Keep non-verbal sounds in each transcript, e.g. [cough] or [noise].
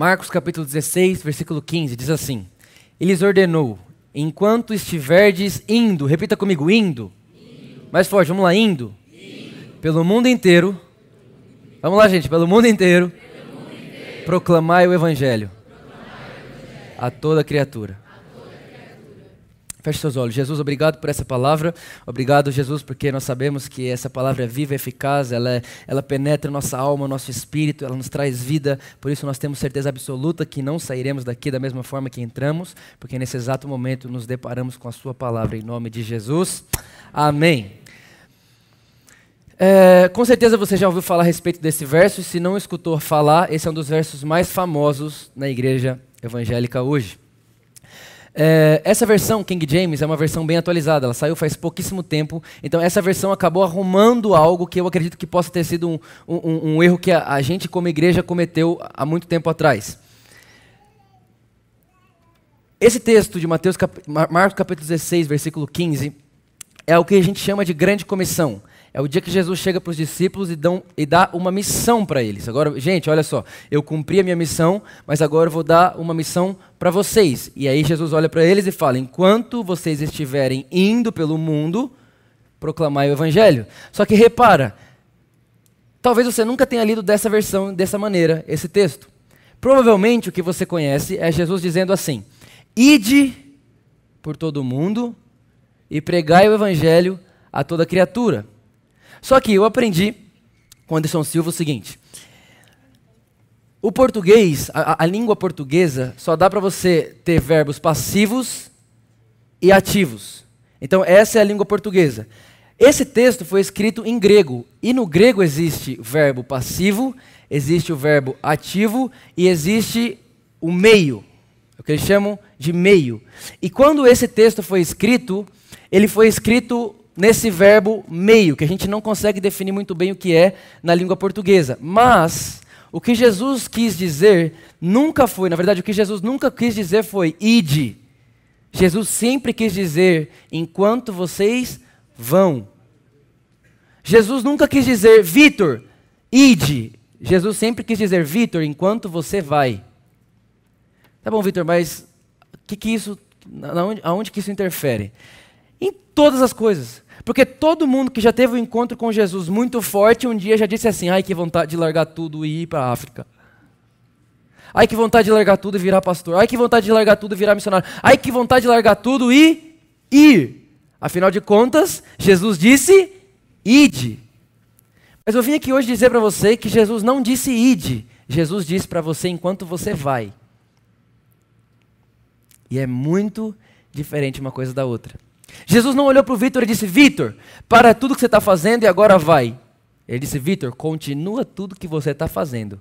Marcos capítulo 16, versículo 15, diz assim: Ele lhes ordenou: Enquanto estiverdes indo, repita comigo, indo. indo. Mais forte, vamos lá, indo. indo. Pelo mundo inteiro. Vamos lá, gente, pelo mundo inteiro. Pelo mundo inteiro. Proclamai o evangelho. Proclamai o evangelho. A toda criatura. Feche seus olhos. Jesus, obrigado por essa palavra. Obrigado, Jesus, porque nós sabemos que essa palavra é viva, eficaz, ela, é, ela penetra nossa alma, nosso espírito, ela nos traz vida. Por isso nós temos certeza absoluta que não sairemos daqui da mesma forma que entramos, porque nesse exato momento nos deparamos com a Sua palavra. Em nome de Jesus. Amém. É, com certeza você já ouviu falar a respeito desse verso, e se não escutou falar, esse é um dos versos mais famosos na igreja evangélica hoje. É, essa versão, King James, é uma versão bem atualizada, ela saiu faz pouquíssimo tempo, então essa versão acabou arrumando algo que eu acredito que possa ter sido um, um, um erro que a, a gente, como igreja, cometeu há muito tempo atrás. Esse texto de Mateus, cap Marcos capítulo 16, versículo 15, é o que a gente chama de grande comissão. É o dia que Jesus chega para os discípulos e, dão, e dá uma missão para eles. Agora, gente, olha só, eu cumpri a minha missão, mas agora eu vou dar uma missão para vocês. E aí Jesus olha para eles e fala: enquanto vocês estiverem indo pelo mundo, proclamai o evangelho. Só que repara, talvez você nunca tenha lido dessa versão, dessa maneira, esse texto. Provavelmente o que você conhece é Jesus dizendo assim: ide por todo o mundo e pregai o evangelho a toda criatura. Só que eu aprendi com Anderson Silva o seguinte: o português, a, a língua portuguesa, só dá para você ter verbos passivos e ativos. Então, essa é a língua portuguesa. Esse texto foi escrito em grego, e no grego existe verbo passivo, existe o verbo ativo e existe o meio, o que eles chamam de meio. E quando esse texto foi escrito, ele foi escrito nesse verbo meio, que a gente não consegue definir muito bem o que é na língua portuguesa. Mas o que Jesus quis dizer nunca foi, na verdade, o que Jesus nunca quis dizer foi ide. Jesus sempre quis dizer enquanto vocês vão. Jesus nunca quis dizer Vitor, ide. Jesus sempre quis dizer Vitor, enquanto você vai. Tá bom, Vitor, mas que que isso, aonde, aonde que isso interfere? Em todas as coisas. Porque todo mundo que já teve um encontro com Jesus muito forte, um dia já disse assim: ai, que vontade de largar tudo e ir para a África. Ai, que vontade de largar tudo e virar pastor. Ai, que vontade de largar tudo e virar missionário. Ai, que vontade de largar tudo e ir. Afinal de contas, Jesus disse: ide. Mas eu vim aqui hoje dizer para você que Jesus não disse ide. Jesus disse para você enquanto você vai. E é muito diferente uma coisa da outra. Jesus não olhou para o Vitor e disse: Vitor, para tudo que você está fazendo e agora vai. Ele disse: Vitor, continua tudo que você está fazendo.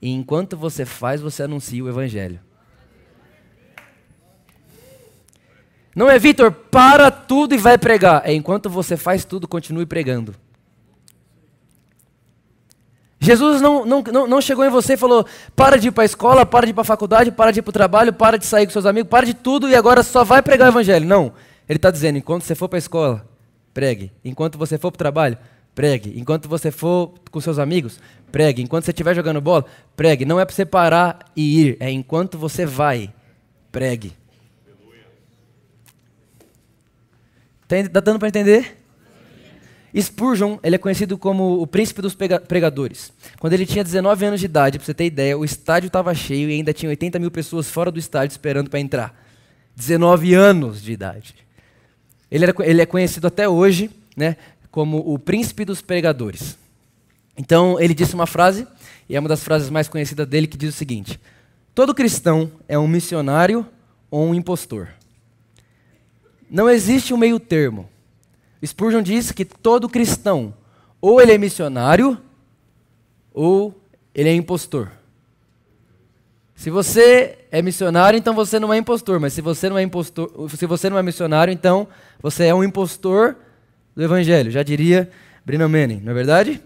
E enquanto você faz, você anuncia o Evangelho. Não é, Vitor, para tudo e vai pregar. É enquanto você faz tudo, continue pregando. Jesus não, não, não, chegou em você e falou: para de ir para a escola, para de ir para a faculdade, para de ir para o trabalho, para de sair com seus amigos, para de tudo e agora só vai pregar o Evangelho. Não. Ele está dizendo: enquanto você for para a escola, pregue. Enquanto você for para o trabalho, pregue. Enquanto você for com seus amigos, pregue. Enquanto você estiver jogando bola, pregue. Não é para você parar e ir, é enquanto você vai, pregue. Está dando para entender? Spurgeon, ele é conhecido como o príncipe dos pregadores. Quando ele tinha 19 anos de idade, para você ter ideia, o estádio estava cheio e ainda tinha 80 mil pessoas fora do estádio esperando para entrar. 19 anos de idade. Ele, era, ele é conhecido até hoje né, como o príncipe dos pregadores. Então, ele disse uma frase, e é uma das frases mais conhecidas dele, que diz o seguinte: Todo cristão é um missionário ou um impostor. Não existe um meio termo. Spurgeon diz que todo cristão, ou ele é missionário, ou ele é impostor. Se você é missionário, então você não é impostor, mas se você não é impostor, se você não é missionário, então você é um impostor do evangelho, já diria Brennan Manning, não é verdade?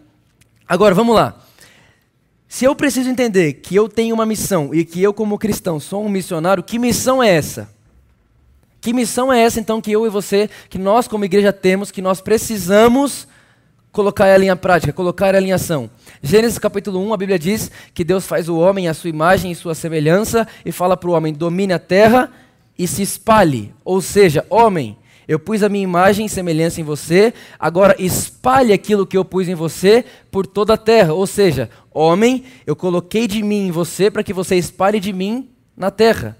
Agora, vamos lá. Se eu preciso entender que eu tenho uma missão e que eu, como cristão, sou um missionário, que missão é essa? Que missão é essa, então, que eu e você, que nós, como igreja, temos, que nós precisamos colocar ela em prática, colocar ela em ação? Gênesis capítulo 1, a Bíblia diz que Deus faz o homem à sua imagem e sua semelhança e fala para o homem: domine a terra e se espalhe. Ou seja, homem, eu pus a minha imagem e semelhança em você, agora espalhe aquilo que eu pus em você por toda a terra. Ou seja, homem, eu coloquei de mim em você para que você espalhe de mim na terra.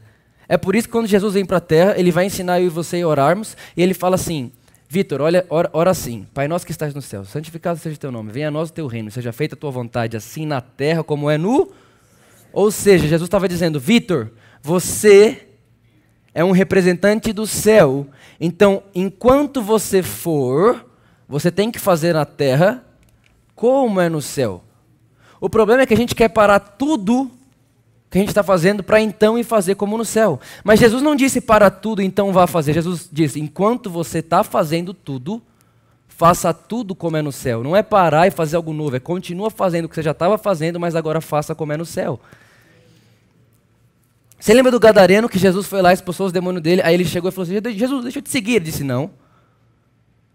É por isso que quando Jesus vem para a terra, ele vai ensinar eu e você a orarmos, e ele fala assim: Vitor, olha, ora, ora assim, Pai nosso que estás no céu, santificado seja o teu nome, venha a nós o teu reino, seja feita a tua vontade, assim na terra como é no. Ou seja, Jesus estava dizendo, Vitor, você é um representante do céu. Então, enquanto você for, você tem que fazer na terra como é no céu. O problema é que a gente quer parar tudo que a gente está fazendo para então ir fazer como no céu. Mas Jesus não disse para tudo, então vá fazer. Jesus disse: enquanto você está fazendo tudo, faça tudo como é no céu. Não é parar e fazer algo novo, é continua fazendo o que você já estava fazendo, mas agora faça como é no céu. Você lembra do Gadareno que Jesus foi lá, expulsou os demônios dele, aí ele chegou e falou assim: Jesus, deixa eu te seguir. Ele disse: Não.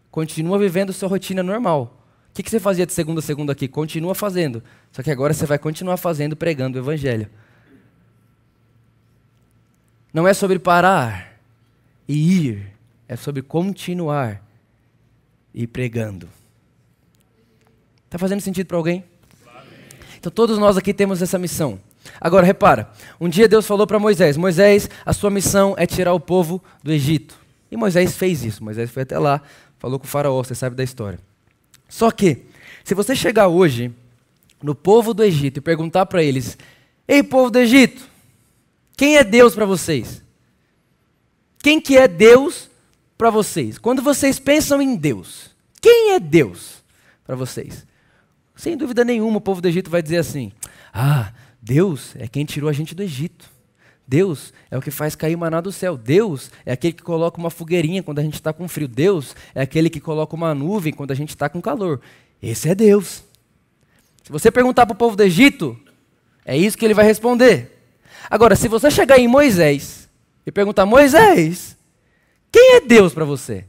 Continua vivendo sua rotina normal. O que você fazia de segunda a segunda aqui? Continua fazendo. Só que agora você vai continuar fazendo, pregando o Evangelho. Não é sobre parar e ir, é sobre continuar e pregando. Está fazendo sentido para alguém? Então todos nós aqui temos essa missão. Agora, repara, um dia Deus falou para Moisés: Moisés, a sua missão é tirar o povo do Egito. E Moisés fez isso. Moisés foi até lá, falou com o faraó, você sabe da história. Só que, se você chegar hoje no povo do Egito e perguntar para eles: Ei, povo do Egito, quem é Deus para vocês? Quem que é Deus para vocês? Quando vocês pensam em Deus, quem é Deus para vocês? Sem dúvida nenhuma, o povo do Egito vai dizer assim: Ah, Deus é quem tirou a gente do Egito. Deus é o que faz cair maná do céu. Deus é aquele que coloca uma fogueirinha quando a gente está com frio. Deus é aquele que coloca uma nuvem quando a gente está com calor. Esse é Deus. Se você perguntar para o povo do Egito, é isso que ele vai responder. Agora, se você chegar em Moisés e perguntar, Moisés, quem é Deus para você?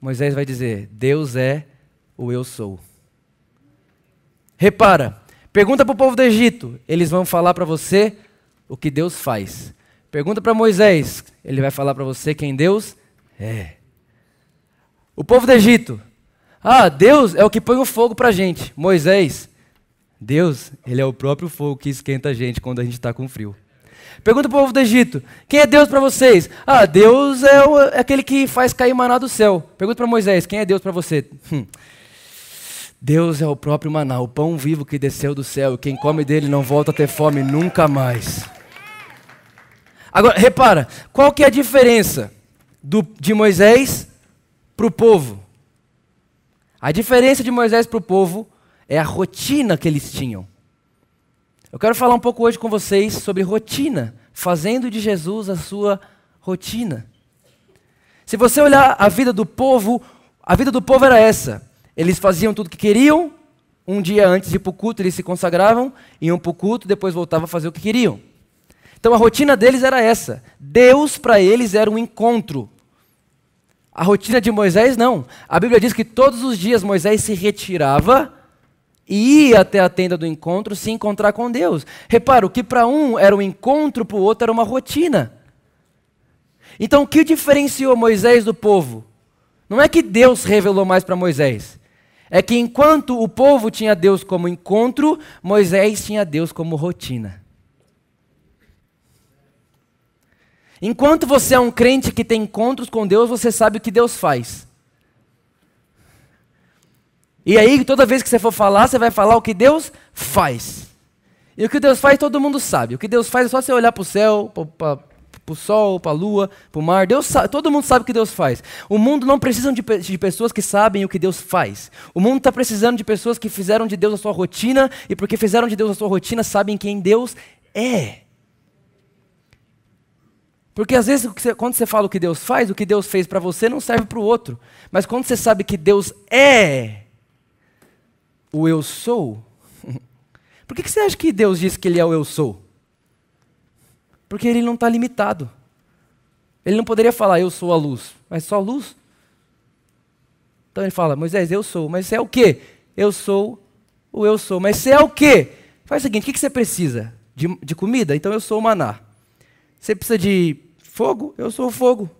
Moisés vai dizer, Deus é o eu sou. Repara, Pergunta para o povo do Egito, eles vão falar para você o que Deus faz. Pergunta para Moisés, ele vai falar para você quem Deus é. O povo do Egito, ah, Deus é o que põe o fogo para a gente. Moisés, Deus, ele é o próprio fogo que esquenta a gente quando a gente está com frio. Pergunta para o povo do Egito: quem é Deus para vocês? Ah, Deus é, o, é, aquele que faz cair maná do céu. Pergunta para Moisés: quem é Deus para você? Hum, Deus é o próprio maná, o pão vivo que desceu do céu, quem come dele não volta a ter fome nunca mais. Agora, repara, qual que é a diferença do, de Moisés para o povo? A diferença de Moisés para o povo é a rotina que eles tinham. Eu quero falar um pouco hoje com vocês sobre rotina, fazendo de Jesus a sua rotina. Se você olhar a vida do povo, a vida do povo era essa. Eles faziam tudo o que queriam, um dia antes de ir para o culto eles se consagravam, iam para o culto, depois voltavam a fazer o que queriam. Então a rotina deles era essa. Deus para eles era um encontro. A rotina de Moisés não. A Bíblia diz que todos os dias Moisés se retirava e ia até a tenda do encontro se encontrar com Deus. Repara, o que para um era um encontro, para o outro era uma rotina. Então o que diferenciou Moisés do povo? Não é que Deus revelou mais para Moisés é que enquanto o povo tinha Deus como encontro, Moisés tinha Deus como rotina. Enquanto você é um crente que tem encontros com Deus, você sabe o que Deus faz. E aí, toda vez que você for falar, você vai falar o que Deus faz. E o que Deus faz, todo mundo sabe. O que Deus faz é só você olhar para o céu, para o sol, para a lua, para o mar. Deus sabe, todo mundo sabe o que Deus faz. O mundo não precisa de, de pessoas que sabem o que Deus faz. O mundo está precisando de pessoas que fizeram de Deus a sua rotina e porque fizeram de Deus a sua rotina sabem quem Deus é. Porque às vezes quando você fala o que Deus faz, o que Deus fez para você não serve para o outro. Mas quando você sabe que Deus é o eu sou, [laughs] por que, que você acha que Deus diz que Ele é o eu sou? Porque Ele não está limitado. Ele não poderia falar eu sou a luz, mas só luz. Então ele fala, Moisés, eu sou, mas você é o quê? Eu sou o eu sou, mas você é o quê? Faz o seguinte, o que você precisa? De, de comida? Então eu sou o maná. Você precisa de fogo? Eu sou o fogo.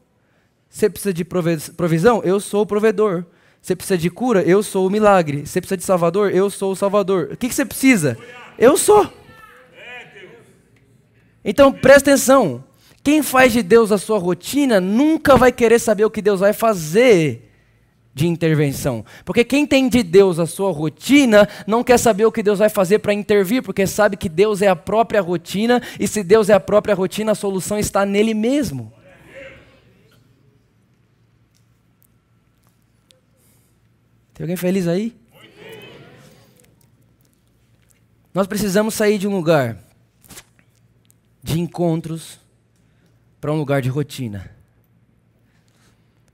Você precisa de provisão? Eu sou o provedor. Você precisa de cura? Eu sou o milagre. Você precisa de salvador? Eu sou o salvador. O que, você precisa? Eu sou. Então presta atenção. Quem faz de Deus a sua rotina nunca vai querer saber o que Deus vai fazer de intervenção. Porque quem tem de Deus a sua rotina não quer saber o que Deus vai fazer para intervir, porque sabe que Deus é a própria rotina, e se Deus é a própria rotina, a solução está nele mesmo. Tem alguém feliz aí? Nós precisamos sair de um lugar de encontros para um lugar de rotina.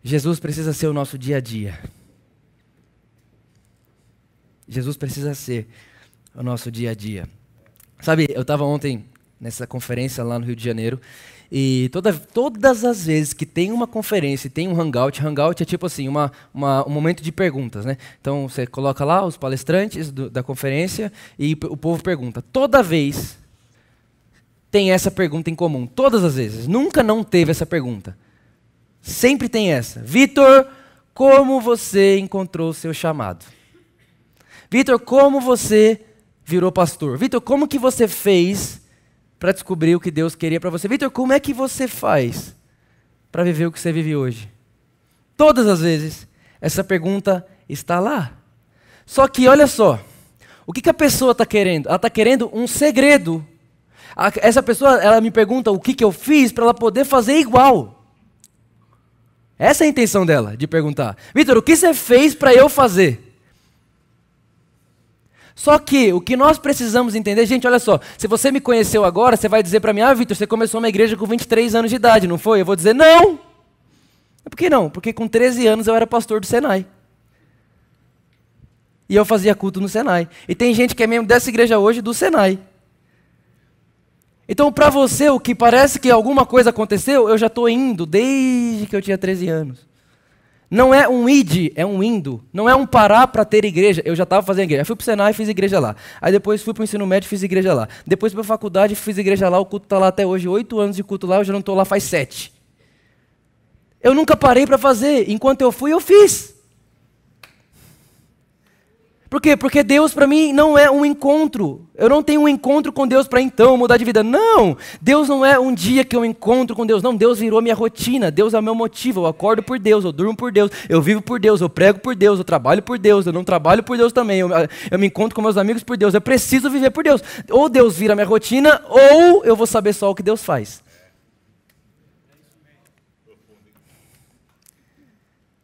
Jesus precisa ser o nosso dia a dia. Jesus precisa ser o nosso dia a dia. Sabe, eu estava ontem nessa conferência lá no Rio de Janeiro e toda, todas as vezes que tem uma conferência e tem um hangout, hangout é tipo assim, uma, uma, um momento de perguntas, né? Então você coloca lá os palestrantes do, da conferência e o povo pergunta. Toda vez tem essa pergunta em comum, todas as vezes. Nunca não teve essa pergunta. Sempre tem essa. Vitor, como você encontrou o seu chamado? Vitor, como você virou pastor? Vitor, como que você fez para descobrir o que Deus queria para você? Vitor, como é que você faz para viver o que você vive hoje? Todas as vezes essa pergunta está lá. Só que olha só, o que, que a pessoa está querendo? Ela está querendo um segredo. essa pessoa, ela me pergunta o que, que eu fiz para ela poder fazer igual. Essa é a intenção dela, de perguntar. Vitor, o que você fez para eu fazer? Só que o que nós precisamos entender, gente, olha só, se você me conheceu agora, você vai dizer para mim, ah, Vitor, você começou uma igreja com 23 anos de idade, não foi? Eu vou dizer, não. Por que não? Porque com 13 anos eu era pastor do Senai. E eu fazia culto no Senai. E tem gente que é membro dessa igreja hoje do Senai. Então, para você, o que parece que alguma coisa aconteceu, eu já estou indo desde que eu tinha 13 anos. Não é um id, é um indo. Não é um parar para ter igreja. Eu já estava fazendo igreja. Eu fui para o Senai e fiz igreja lá. Aí depois fui para o ensino médio e fiz igreja lá. Depois para a faculdade fiz igreja lá. O culto está lá até hoje. Oito anos de culto lá, eu já não estou lá faz sete. Eu nunca parei para fazer. Enquanto eu fui, eu fiz. Por quê? Porque Deus para mim não é um encontro. Eu não tenho um encontro com Deus para então mudar de vida. Não! Deus não é um dia que eu encontro com Deus. Não, Deus virou minha rotina. Deus é o meu motivo. Eu acordo por Deus, eu durmo por Deus, eu vivo por Deus, eu prego por Deus, eu trabalho por Deus, eu não trabalho por Deus também. Eu, eu me encontro com meus amigos por Deus. Eu preciso viver por Deus. Ou Deus vira minha rotina, ou eu vou saber só o que Deus faz.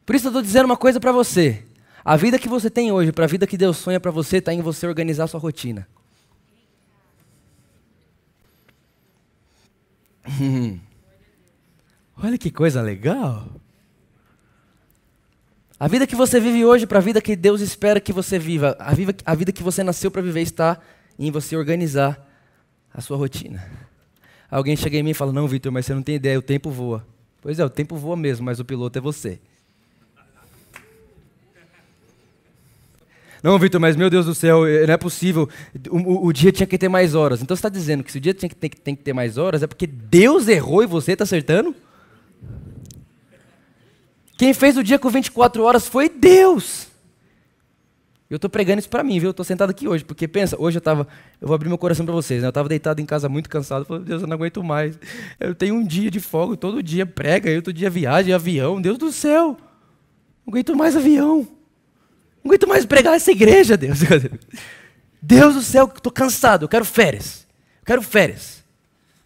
Por isso eu estou dizendo uma coisa para você. A vida que você tem hoje, para a vida que Deus sonha para você, está em você organizar sua rotina. [laughs] Olha que coisa legal. A vida que você vive hoje, para a vida que Deus espera que você viva, a, vida, a vida que você nasceu para viver está em você organizar a sua rotina. Alguém chega em mim e fala: Não, Vitor, mas você não tem ideia, o tempo voa. Pois é, o tempo voa mesmo, mas o piloto é você. Não, Vitor, mas meu Deus do céu, eh, não é possível. O, o, o dia tinha que ter mais horas. Então você está dizendo que se o dia tinha que, tem, tem que ter mais horas, é porque Deus errou e você está acertando? Quem fez o dia com 24 horas foi Deus. Eu estou pregando isso para mim, viu? Eu estou sentado aqui hoje, porque pensa, hoje eu estava, eu vou abrir meu coração para vocês, né? Eu estava deitado em casa muito cansado, falei, Deus, eu não aguento mais. Eu tenho um dia de folga, todo dia prega, outro dia viagem, avião, Deus do céu. Não aguento mais avião. Não aguento mais pregar essa igreja, Deus. [laughs] Deus do céu, estou cansado, eu quero férias. Eu quero férias.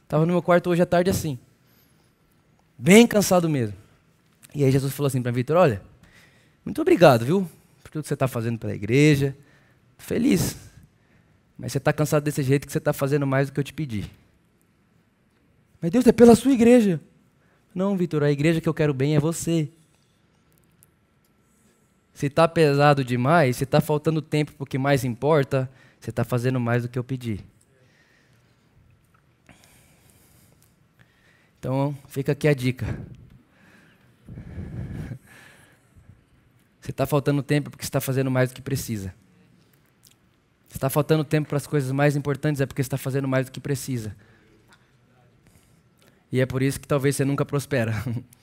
Estava no meu quarto hoje à tarde assim. Bem cansado mesmo. E aí Jesus falou assim para Vitor: Olha, muito obrigado, viu? Por tudo que você está fazendo pela igreja. Feliz. Mas você está cansado desse jeito que você está fazendo mais do que eu te pedi. Mas Deus, é pela sua igreja. Não, Vitor, a igreja que eu quero bem é você. Se está pesado demais, se está faltando tempo para o que mais importa, você está fazendo mais do que eu pedi. Então, fica aqui a dica. Você está faltando tempo porque está fazendo mais do que precisa. Se está faltando tempo para as coisas mais importantes é porque está fazendo mais do que precisa. E é por isso que talvez você nunca prospera. [laughs]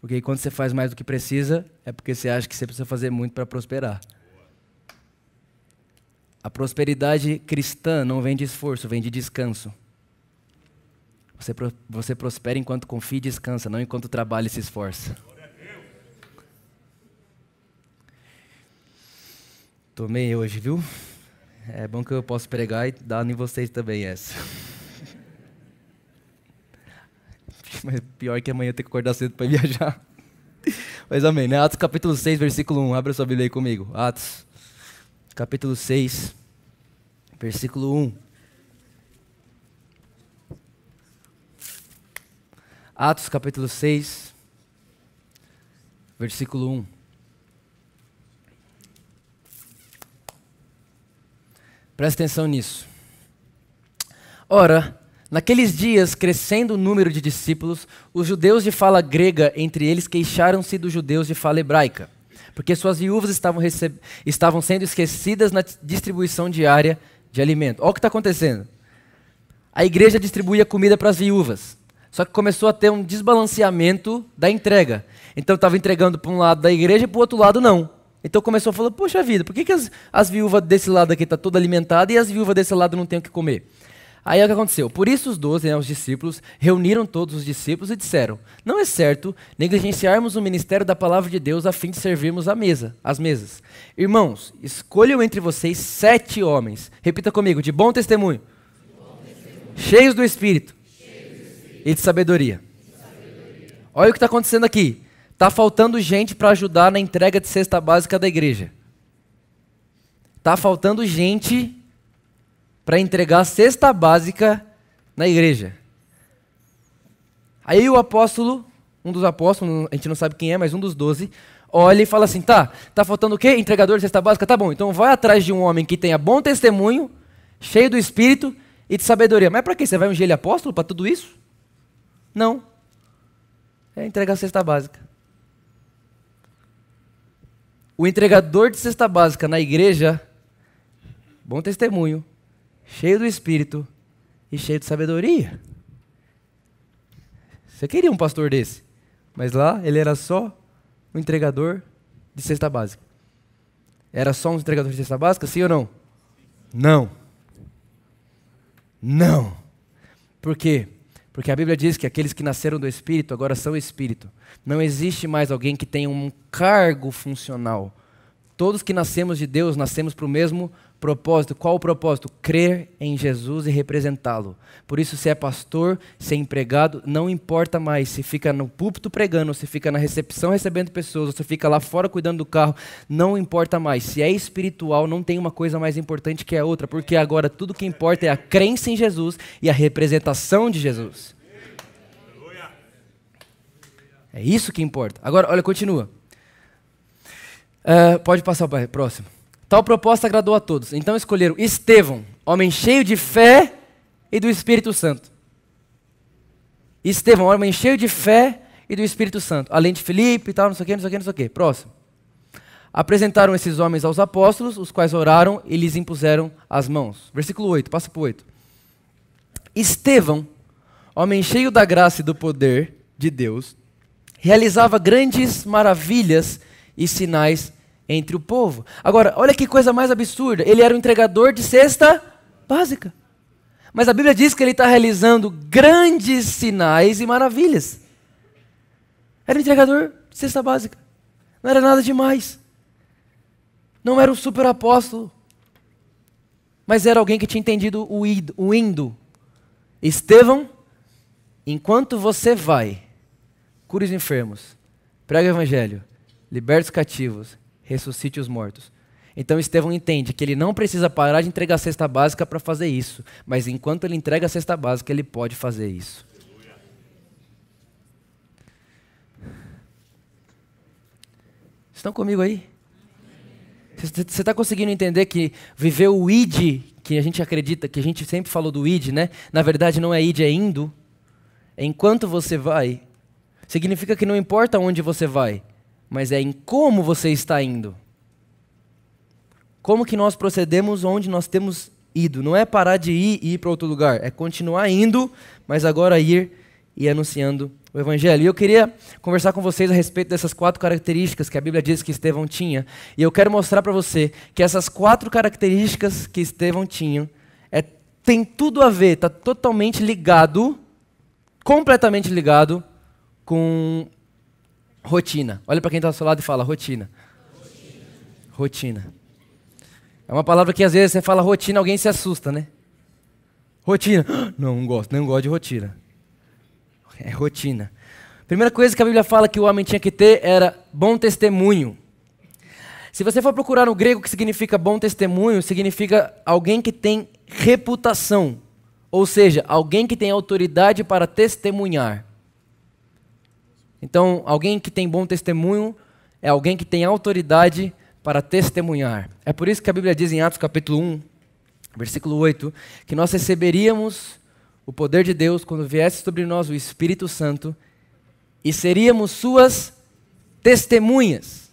Porque quando você faz mais do que precisa, é porque você acha que você precisa fazer muito para prosperar. A prosperidade cristã não vem de esforço, vem de descanso. Você, você prospera enquanto confia e descansa, não enquanto trabalha e se esforça. Tomei hoje, viu? É bom que eu posso pregar e dar em vocês também essa. [laughs] Mas pior que amanhã tenho que acordar cedo para [laughs] viajar. Mas amém, né? Atos capítulo 6, versículo 1. Abra sua Bíblia aí comigo. Atos capítulo 6, versículo 1. Atos capítulo 6, versículo 1. Presta atenção nisso. Ora, Naqueles dias, crescendo o número de discípulos, os judeus de fala grega entre eles queixaram-se dos judeus de fala hebraica, porque suas viúvas estavam, estavam sendo esquecidas na distribuição diária de alimento. Olha o que está acontecendo. A igreja distribuía comida para as viúvas, só que começou a ter um desbalanceamento da entrega. Então estava entregando para um lado da igreja e para o outro lado não. Então começou a falar, poxa vida, por que, que as, as viúvas desse lado aqui estão tá toda alimentada e as viúvas desse lado não têm o que comer? Aí é o que aconteceu? Por isso os doze, né, os discípulos, reuniram todos os discípulos e disseram: Não é certo negligenciarmos o ministério da palavra de Deus a fim de servirmos a mesa, as mesas. Irmãos, escolham entre vocês sete homens. Repita comigo: de bom testemunho, de bom testemunho. Cheios, do Espírito. Cheios do Espírito e de sabedoria. De sabedoria. Olha o que está acontecendo aqui. Está faltando gente para ajudar na entrega de cesta básica da igreja. Está faltando gente para entregar a cesta básica na igreja. Aí o apóstolo, um dos apóstolos, a gente não sabe quem é, mas um dos doze, olha e fala assim: tá, tá faltando o quê? Entregador de cesta básica? Tá bom, então vai atrás de um homem que tenha bom testemunho, cheio do espírito e de sabedoria. Mas para que? Você vai ungir ele apóstolo para tudo isso? Não. É entregar a cesta básica. O entregador de cesta básica na igreja, bom testemunho, cheio do Espírito e cheio de sabedoria. Você queria um pastor desse, mas lá ele era só um entregador de cesta básica. Era só um entregador de cesta básica, sim ou não? Não. Não. Por quê? Porque a Bíblia diz que aqueles que nasceram do Espírito agora são Espírito. Não existe mais alguém que tenha um cargo funcional. Todos que nascemos de Deus nascemos para o mesmo Propósito, qual o propósito? Crer em Jesus e representá-lo. Por isso, se é pastor, se é empregado, não importa mais se fica no púlpito pregando, se fica na recepção recebendo pessoas, se fica lá fora cuidando do carro, não importa mais. Se é espiritual, não tem uma coisa mais importante que a outra, porque agora tudo que importa é a crença em Jesus e a representação de Jesus. É isso que importa. Agora, olha, continua. Uh, pode passar para o próximo. Tal proposta agradou a todos. Então escolheram Estevão, homem cheio de fé e do Espírito Santo. Estevão, homem cheio de fé e do Espírito Santo. Além de Filipe e tal, não sei o que, não sei o que, não sei o que. Próximo. Apresentaram esses homens aos apóstolos, os quais oraram e lhes impuseram as mãos. Versículo 8, passa para o 8. Estevão, homem cheio da graça e do poder de Deus, realizava grandes maravilhas e sinais entre o povo. Agora, olha que coisa mais absurda. Ele era o entregador de cesta básica. Mas a Bíblia diz que ele está realizando grandes sinais e maravilhas. Era o entregador de cesta básica. Não era nada demais. Não era um super apóstolo. Mas era alguém que tinha entendido o indo. Estevão enquanto você vai, cure os enfermos, prega o evangelho, liberte os cativos, ressuscite os mortos. Então Estevão entende que ele não precisa parar de entregar a cesta básica para fazer isso, mas enquanto ele entrega a cesta básica, ele pode fazer isso. Estão comigo aí? Você está conseguindo entender que viver o id, que a gente acredita, que a gente sempre falou do id, né? Na verdade não é id, é indo. É enquanto você vai. Significa que não importa onde você vai, mas é em como você está indo. Como que nós procedemos onde nós temos ido. Não é parar de ir e ir para outro lugar, é continuar indo, mas agora ir e anunciando o Evangelho. E eu queria conversar com vocês a respeito dessas quatro características que a Bíblia diz que Estevão tinha. E eu quero mostrar para você que essas quatro características que Estevão tinha é, tem tudo a ver, está totalmente ligado, completamente ligado com rotina. Olha para quem está ao seu lado e fala rotina. Rotina. rotina. É uma palavra que às vezes você fala rotina, alguém se assusta, né? Rotina. [gasps] Não, não gosto, não gosto de rotina é rotina. Primeira coisa que a Bíblia fala que o homem tinha que ter era bom testemunho. Se você for procurar no grego o que significa bom testemunho, significa alguém que tem reputação, ou seja, alguém que tem autoridade para testemunhar. Então, alguém que tem bom testemunho é alguém que tem autoridade para testemunhar. É por isso que a Bíblia diz em Atos capítulo 1, versículo 8, que nós receberíamos o poder de Deus quando viesse sobre nós o Espírito Santo e seríamos suas testemunhas.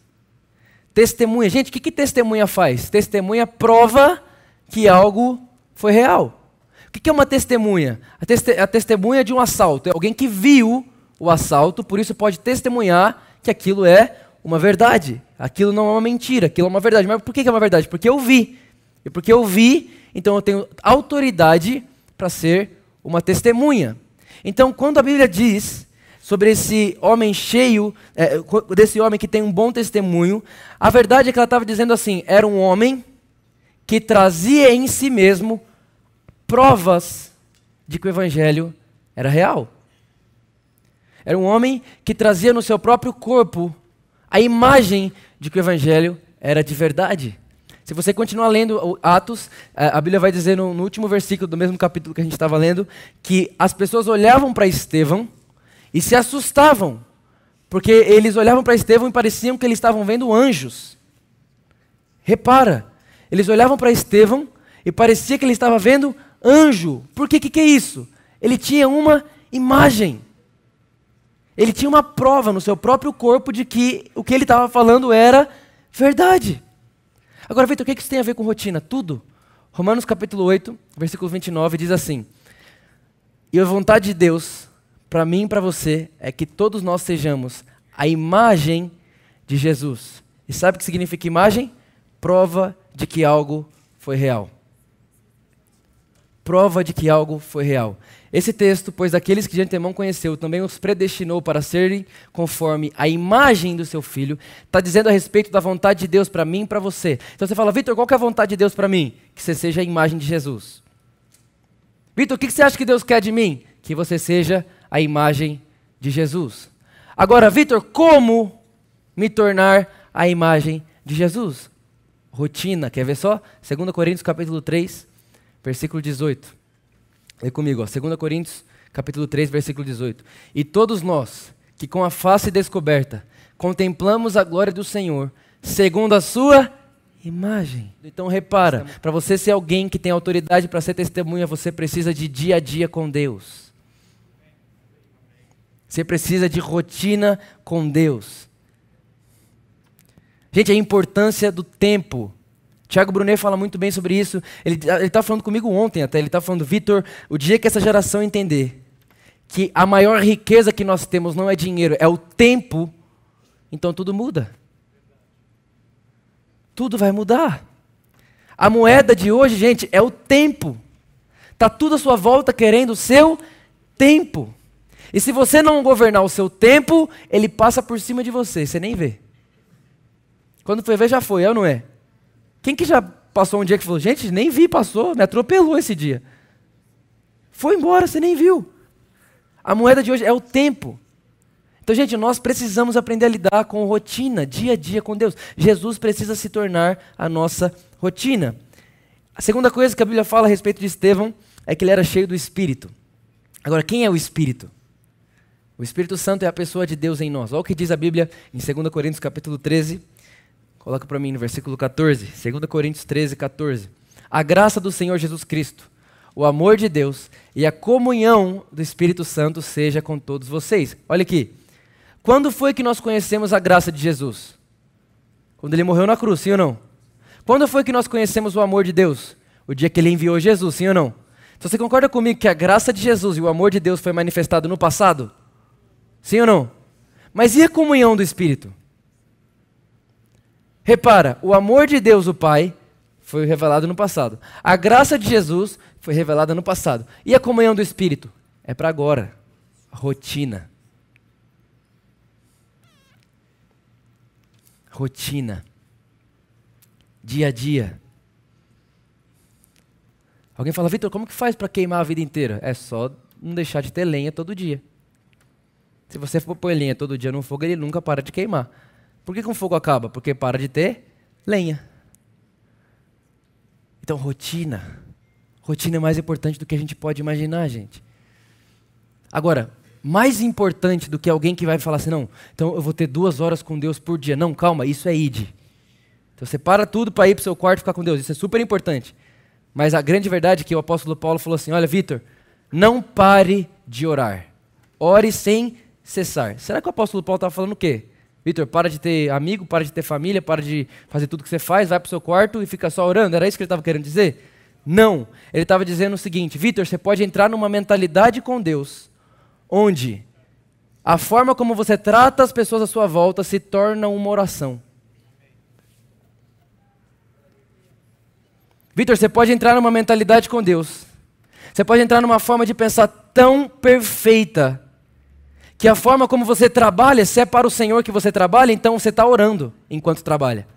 Testemunha. Gente, o que, que testemunha faz? Testemunha prova que algo foi real. O que, que é uma testemunha? A, teste a testemunha de um assalto é alguém que viu o assalto, por isso pode testemunhar que aquilo é uma verdade. Aquilo não é uma mentira, aquilo é uma verdade. Mas por que, é uma verdade? Porque eu vi. E porque eu vi, então eu tenho autoridade para ser uma testemunha. Então, quando a Bíblia diz sobre esse homem cheio, é, desse homem que tem um bom testemunho, a verdade é que ela estava dizendo assim: era um homem que trazia em si mesmo provas de que o evangelho era real. Era um homem que trazia no seu próprio corpo a imagem de que o evangelho era de verdade. Se você continuar lendo Atos, a Bíblia vai dizer no, último versículo do mesmo capítulo que a gente estava lendo, que as pessoas olhavam para Estevão e se assustavam, porque eles olhavam para Estevão e pareciam que eles estavam vendo anjos. Repara, eles olhavam para Estevão e parecia que ele estava vendo anjo. Por que, que, que é isso? Ele tinha uma imagem. Ele tinha uma prova no seu próprio corpo de que o que ele estava falando era verdade. Agora, Vitor, o que isso tem a ver com rotina? Tudo. Romanos capítulo 8, versículo 29 diz assim: E a vontade de Deus, para mim e para você, é que todos nós sejamos a imagem de Jesus. E sabe o que significa imagem? Prova de que algo foi real. Prova de que algo foi real. Esse texto, pois aqueles que de antemão conheceu, também os predestinou para serem conforme a imagem do seu filho, está dizendo a respeito da vontade de Deus para mim e para você. Então você fala, Vitor, qual é a vontade de Deus para mim? Que você seja a imagem de Jesus. Vitor, o que você acha que Deus quer de mim? Que você seja a imagem de Jesus. Agora, Vitor, como me tornar a imagem de Jesus? Rotina, quer ver só? 2 Coríntios capítulo 3, versículo 18. Lê comigo, ó, 2 Coríntios, capítulo 3, versículo 18. E todos nós, que com a face descoberta, contemplamos a glória do Senhor, segundo a sua imagem. Então repara, para você ser alguém que tem autoridade para ser testemunha, você precisa de dia a dia com Deus. Você precisa de rotina com Deus. Gente, a importância do tempo. Tiago Brunet fala muito bem sobre isso. Ele está falando comigo ontem até. Ele está falando, Vitor, o dia que essa geração entender que a maior riqueza que nós temos não é dinheiro, é o tempo, então tudo muda. Tudo vai mudar. A moeda de hoje, gente, é o tempo. Está tudo à sua volta querendo o seu tempo. E se você não governar o seu tempo, ele passa por cima de você, você nem vê. Quando foi ver, já foi, é ou não é? Quem que já passou um dia que falou, gente, nem vi, passou, me atropelou esse dia. Foi embora, você nem viu. A moeda de hoje é o tempo. Então, gente, nós precisamos aprender a lidar com rotina, dia a dia com Deus. Jesus precisa se tornar a nossa rotina. A segunda coisa que a Bíblia fala a respeito de Estevão é que ele era cheio do Espírito. Agora, quem é o Espírito? O Espírito Santo é a pessoa de Deus em nós. Olha o que diz a Bíblia em 2 Coríntios capítulo 13. Coloca para mim no versículo 14. 2 Coríntios 13, 14. A graça do Senhor Jesus Cristo, o amor de Deus e a comunhão do Espírito Santo seja com todos vocês. Olha aqui. Quando foi que nós conhecemos a graça de Jesus? Quando ele morreu na cruz, sim ou não? Quando foi que nós conhecemos o amor de Deus? O dia que ele enviou Jesus, sim ou não? Então você concorda comigo que a graça de Jesus e o amor de Deus foi manifestado no passado? Sim ou não? Mas e a comunhão do Espírito? Repara, o amor de Deus, o Pai, foi revelado no passado. A graça de Jesus foi revelada no passado. E a comunhão do Espírito? É para agora. Rotina. Rotina. Dia a dia. Alguém fala, Vitor, como que faz para queimar a vida inteira? É só não deixar de ter lenha todo dia. Se você for pôr lenha todo dia no fogo, ele nunca para de queimar. Por que, que um fogo acaba? Porque para de ter lenha. Então, rotina. Rotina é mais importante do que a gente pode imaginar, gente. Agora, mais importante do que alguém que vai falar assim, não, então eu vou ter duas horas com Deus por dia. Não, calma, isso é id. Então você para tudo para ir para o seu quarto e ficar com Deus. Isso é super importante. Mas a grande verdade é que o apóstolo Paulo falou assim: olha, Vitor, não pare de orar. Ore sem cessar. Será que o apóstolo Paulo estava falando o quê? Vitor, para de ter amigo, para de ter família, para de fazer tudo que você faz, vai para o seu quarto e fica só orando. Era isso que ele estava querendo dizer? Não. Ele estava dizendo o seguinte: Vitor, você pode entrar numa mentalidade com Deus, onde a forma como você trata as pessoas à sua volta se torna uma oração. Vitor, você pode entrar numa mentalidade com Deus. Você pode entrar numa forma de pensar tão perfeita que a forma como você trabalha, se é para o Senhor que você trabalha, então você está orando enquanto trabalha.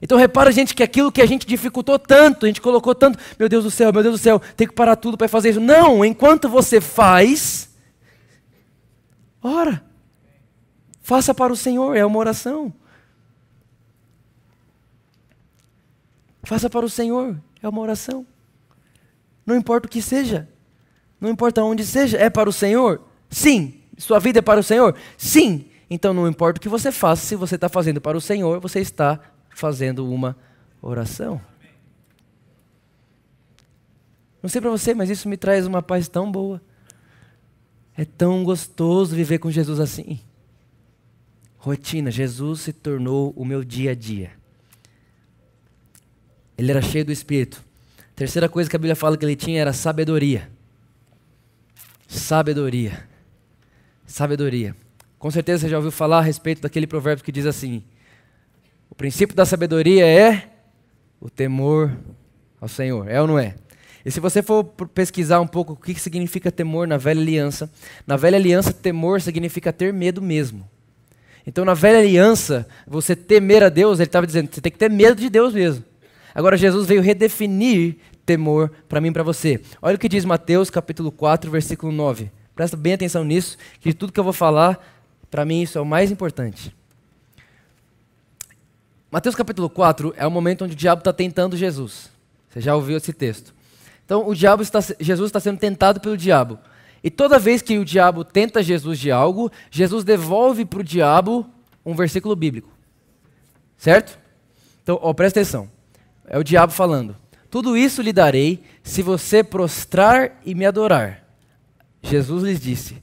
Então repara, gente, que aquilo que a gente dificultou tanto, a gente colocou tanto, meu Deus do céu, meu Deus do céu, tem que parar tudo para fazer isso. Não, enquanto você faz, ora. Faça para o Senhor, é uma oração. Faça para o Senhor, é uma oração. Não importa o que seja, não importa onde seja, é para o Senhor? Sim, sua vida é para o Senhor? Sim. Então não importa o que você faça, se você está fazendo para o Senhor, você está fazendo uma oração. Não sei para você, mas isso me traz uma paz tão boa. É tão gostoso viver com Jesus assim. Rotina, Jesus se tornou o meu dia a dia. Ele era cheio do Espírito. Terceira coisa que a Bíblia fala que ele tinha era sabedoria. Sabedoria sabedoria. Com certeza você já ouviu falar a respeito daquele provérbio que diz assim: O princípio da sabedoria é o temor ao Senhor. É ou não é? E se você for pesquisar um pouco o que significa temor na velha aliança, na velha aliança, temor significa ter medo mesmo. Então, na velha aliança, você temer a Deus, ele estava dizendo, você tem que ter medo de Deus mesmo. Agora, Jesus veio redefinir temor para mim e para você. Olha o que diz Mateus capítulo 4, versículo 9. Presta bem atenção nisso, que tudo que eu vou falar, para mim isso é o mais importante. Mateus capítulo 4 é o momento onde o diabo está tentando Jesus. Você já ouviu esse texto. Então, o diabo está, Jesus está sendo tentado pelo diabo. E toda vez que o diabo tenta Jesus de algo, Jesus devolve para o diabo um versículo bíblico. Certo? Então, ó, presta atenção. É o diabo falando: Tudo isso lhe darei se você prostrar e me adorar. Jesus lhes disse: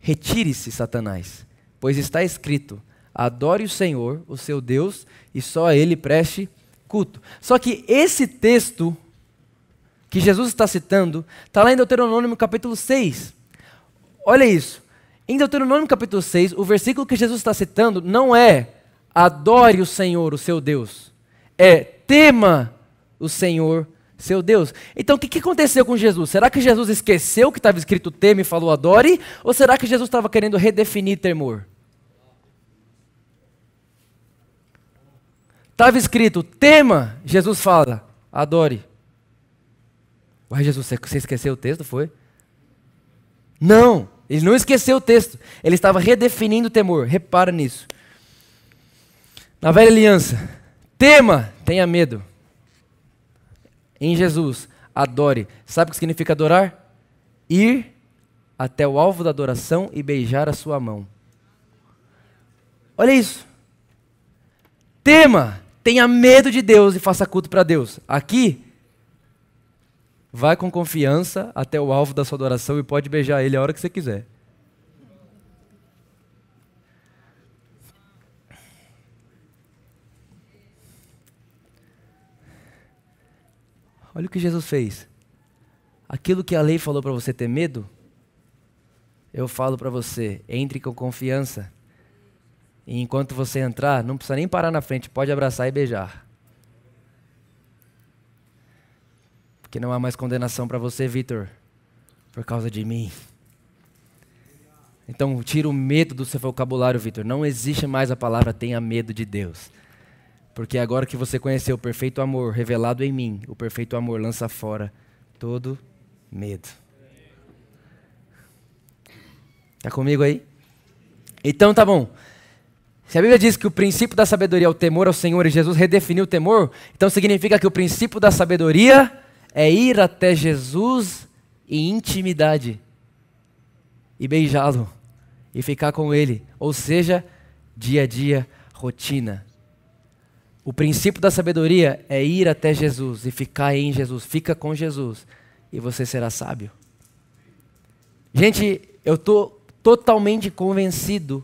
Retire-se, Satanás, pois está escrito: Adore o Senhor, o seu Deus, e só a ele preste culto. Só que esse texto que Jesus está citando está lá em Deuteronômio capítulo 6. Olha isso. Em Deuteronômio capítulo 6, o versículo que Jesus está citando não é adore o Senhor, o seu Deus. É tema o Senhor, seu Deus. Então o que, que aconteceu com Jesus? Será que Jesus esqueceu que estava escrito teme e falou adore? Ou será que Jesus estava querendo redefinir temor? Estava escrito tema, Jesus fala adore. Ué, Jesus, você esqueceu o texto, foi? Não. Ele não esqueceu o texto. Ele estava redefinindo o temor. Repara nisso. Na velha aliança, tema, tenha medo. Em Jesus, adore. Sabe o que significa adorar? Ir até o alvo da adoração e beijar a sua mão. Olha isso. Tema, tenha medo de Deus e faça culto para Deus. Aqui, vai com confiança até o alvo da sua adoração e pode beijar ele a hora que você quiser. Olha o que Jesus fez. Aquilo que a lei falou para você ter medo, eu falo para você, entre com confiança. E enquanto você entrar, não precisa nem parar na frente, pode abraçar e beijar. Porque não há mais condenação para você, Vitor, por causa de mim. Então, tira o medo do seu vocabulário, Vitor. Não existe mais a palavra tenha medo de Deus. Porque agora que você conheceu o perfeito amor revelado em mim, o perfeito amor lança fora todo medo. Está comigo aí? Então tá bom. Se a Bíblia diz que o princípio da sabedoria é o temor ao Senhor e Jesus redefiniu o temor, então significa que o princípio da sabedoria é ir até Jesus em intimidade e beijá-lo e ficar com ele, ou seja, dia a dia, rotina. O princípio da sabedoria é ir até Jesus e ficar em Jesus. Fica com Jesus e você será sábio. Gente, eu estou totalmente convencido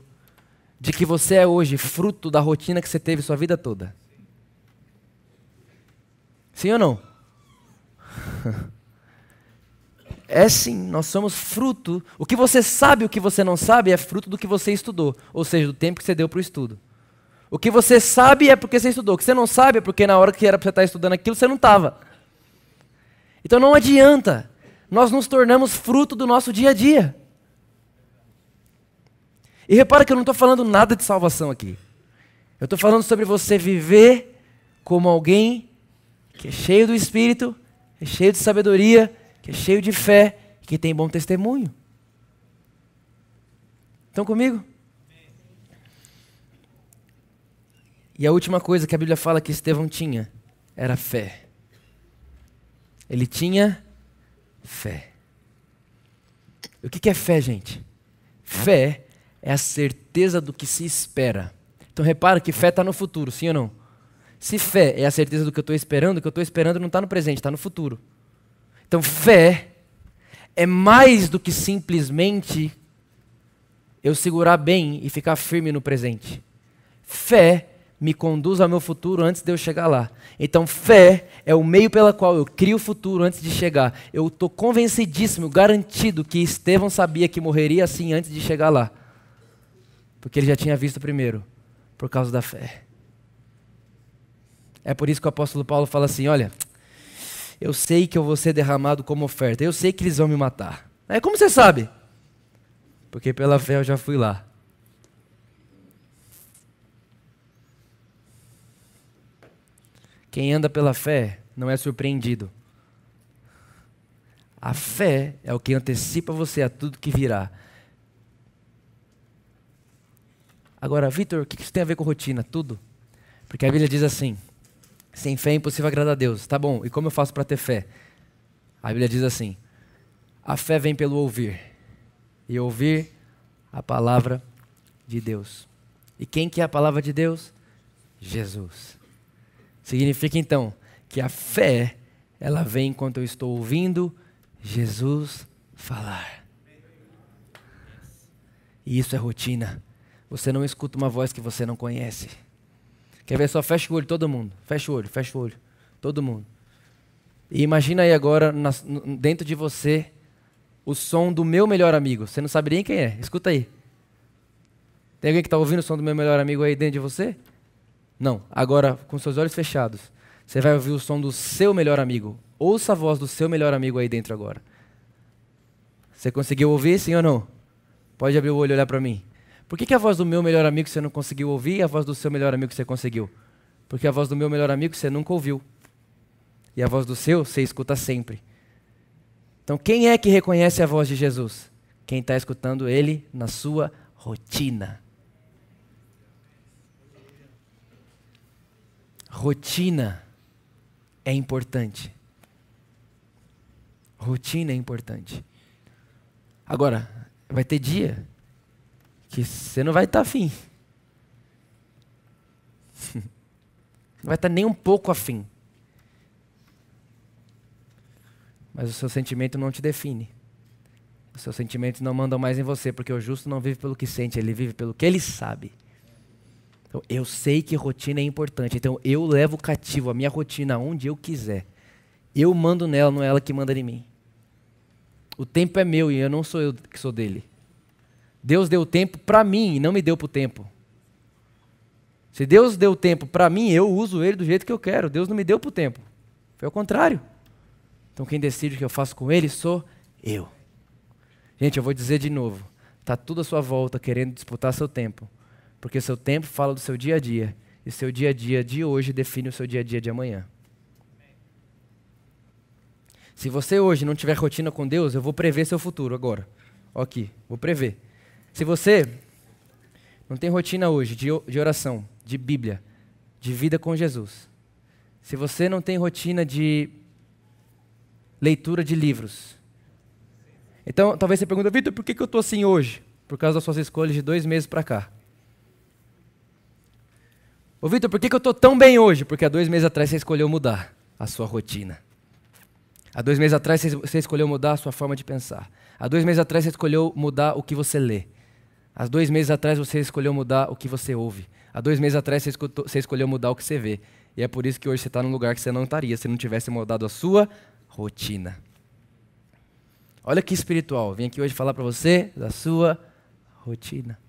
de que você é hoje fruto da rotina que você teve sua vida toda. Sim ou não? [laughs] É sim, nós somos fruto. O que você sabe, o que você não sabe, é fruto do que você estudou, ou seja, do tempo que você deu para o estudo. O que você sabe é porque você estudou. O que você não sabe é porque na hora que era para você estar estudando aquilo, você não estava. Então não adianta. Nós nos tornamos fruto do nosso dia a dia. E repara que eu não estou falando nada de salvação aqui. Eu estou falando sobre você viver como alguém que é cheio do Espírito, que é cheio de sabedoria, que é cheio de fé que tem bom testemunho. Estão comigo? E a última coisa que a Bíblia fala que Estevão tinha era fé. Ele tinha fé. O que é fé, gente? Fé é a certeza do que se espera. Então repara que fé está no futuro, sim ou não? Se fé é a certeza do que eu estou esperando, o que eu estou esperando não está no presente, está no futuro. Então fé é mais do que simplesmente eu segurar bem e ficar firme no presente. Fé me conduz ao meu futuro antes de eu chegar lá. Então, fé é o meio pela qual eu crio o futuro antes de chegar. Eu estou convencidíssimo, garantido que Estevão sabia que morreria assim antes de chegar lá. Porque ele já tinha visto primeiro, por causa da fé. É por isso que o apóstolo Paulo fala assim: olha, eu sei que eu vou ser derramado como oferta, eu sei que eles vão me matar. É como você sabe? Porque pela fé eu já fui lá. Quem anda pela fé não é surpreendido. A fé é o que antecipa você a tudo que virá. Agora, Vitor, o que isso tem a ver com rotina? Tudo. Porque a Bíblia diz assim: sem fé é impossível agradar a Deus. Tá bom, e como eu faço para ter fé? A Bíblia diz assim: a fé vem pelo ouvir, e ouvir a palavra de Deus. E quem que é a palavra de Deus? Jesus. Significa então que a fé, ela vem enquanto eu estou ouvindo Jesus falar. E isso é rotina. Você não escuta uma voz que você não conhece. Quer ver só? Fecha o olho, todo mundo. Fecha o olho, fecha o olho. Todo mundo. E imagina aí agora, dentro de você, o som do meu melhor amigo. Você não sabe nem quem é. Escuta aí. Tem alguém que está ouvindo o som do meu melhor amigo aí dentro de você? Não. Agora, com seus olhos fechados, você vai ouvir o som do seu melhor amigo. Ouça a voz do seu melhor amigo aí dentro agora. Você conseguiu ouvir, sim ou não? Pode abrir o olho e olhar para mim. Por que, que a voz do meu melhor amigo você não conseguiu ouvir e a voz do seu melhor amigo você conseguiu? Porque a voz do meu melhor amigo você nunca ouviu. E a voz do seu você escuta sempre. Então, quem é que reconhece a voz de Jesus? quem está escutando ele na sua rotina. Rotina é importante. Rotina é importante. Agora, vai ter dia que você não vai estar tá afim. [laughs] não vai estar tá nem um pouco afim. Mas o seu sentimento não te define. Os seus sentimentos não mandam mais em você, porque o justo não vive pelo que sente, ele vive pelo que ele sabe. Então, eu sei que rotina é importante, então eu levo cativo a minha rotina onde eu quiser. Eu mando nela, não é ela que manda em mim. O tempo é meu e eu não sou eu que sou dele. Deus deu tempo para mim e não me deu para o tempo. Se Deus deu tempo para mim, eu uso ele do jeito que eu quero. Deus não me deu para o tempo. Foi ao contrário. Então quem decide o que eu faço com ele sou eu. Gente, eu vou dizer de novo. Está tudo à sua volta querendo disputar seu tempo. Porque seu tempo fala do seu dia a dia. E seu dia a dia de hoje define o seu dia a dia de amanhã. Se você hoje não tiver rotina com Deus, eu vou prever seu futuro agora. Ó aqui, vou prever. Se você não tem rotina hoje de, de oração, de Bíblia, de vida com Jesus, se você não tem rotina de leitura de livros, então, talvez você pergunte, Vitor, por que, que eu estou assim hoje? Por causa das suas escolhas de dois meses para cá. Ô Vitor, por que, que eu estou tão bem hoje? Porque há dois meses atrás você escolheu mudar a sua rotina. Há dois meses atrás você escolheu mudar a sua forma de pensar. Há dois meses atrás você escolheu mudar o que você lê. Há dois meses atrás você escolheu mudar o que você ouve. Há dois meses atrás você, escutou, você escolheu mudar o que você vê. E é por isso que hoje você está num lugar que você não estaria se não tivesse mudado a sua rotina. Olha que espiritual. Vim aqui hoje falar para você da sua rotina.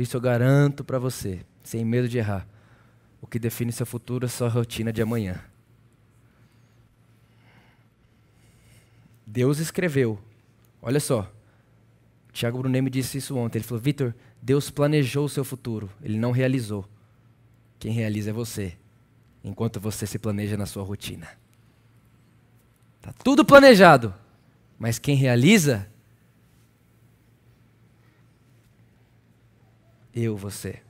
Isso eu garanto para você, sem medo de errar, o que define seu futuro é sua rotina de amanhã. Deus escreveu. Olha só. Tiago Brunet me disse isso ontem. Ele falou: Vitor, Deus planejou o seu futuro, ele não realizou. Quem realiza é você, enquanto você se planeja na sua rotina. Está tudo planejado. Mas quem realiza? Eu, você.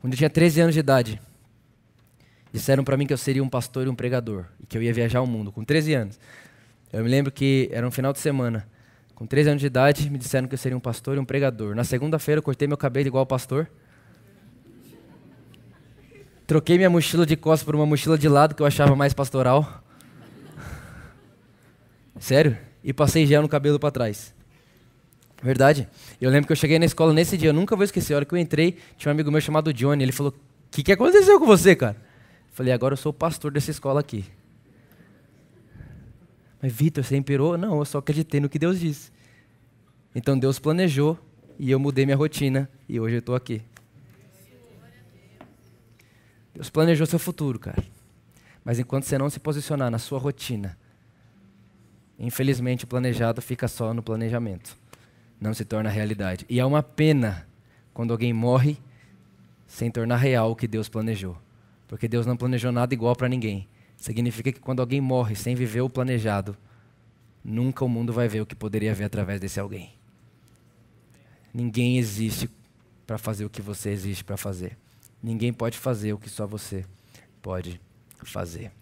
Quando eu tinha 13 anos de idade, disseram para mim que eu seria um pastor e um pregador. E que eu ia viajar o mundo, com 13 anos. Eu me lembro que era um final de semana. Com 13 anos de idade, me disseram que eu seria um pastor e um pregador. Na segunda-feira, eu cortei meu cabelo igual pastor. Troquei minha mochila de costas por uma mochila de lado que eu achava mais pastoral. [laughs] Sério? E passei gel no cabelo para trás. Verdade. Eu lembro que eu cheguei na escola nesse dia, eu nunca vou esquecer. A hora que eu entrei, tinha um amigo meu chamado Johnny. Ele falou: O que, que aconteceu com você, cara? Eu falei: Agora eu sou o pastor dessa escola aqui. Mas, Vitor, você imperou? Não, eu só acreditei no que Deus disse. Então Deus planejou e eu mudei minha rotina e hoje eu estou aqui. Deus planejou seu futuro, cara. Mas enquanto você não se posicionar na sua rotina, Infelizmente, o planejado fica só no planejamento, não se torna realidade. E é uma pena quando alguém morre sem tornar real o que Deus planejou, porque Deus não planejou nada igual para ninguém. Significa que quando alguém morre sem viver o planejado, nunca o mundo vai ver o que poderia ver através desse alguém. Ninguém existe para fazer o que você existe para fazer. Ninguém pode fazer o que só você pode fazer.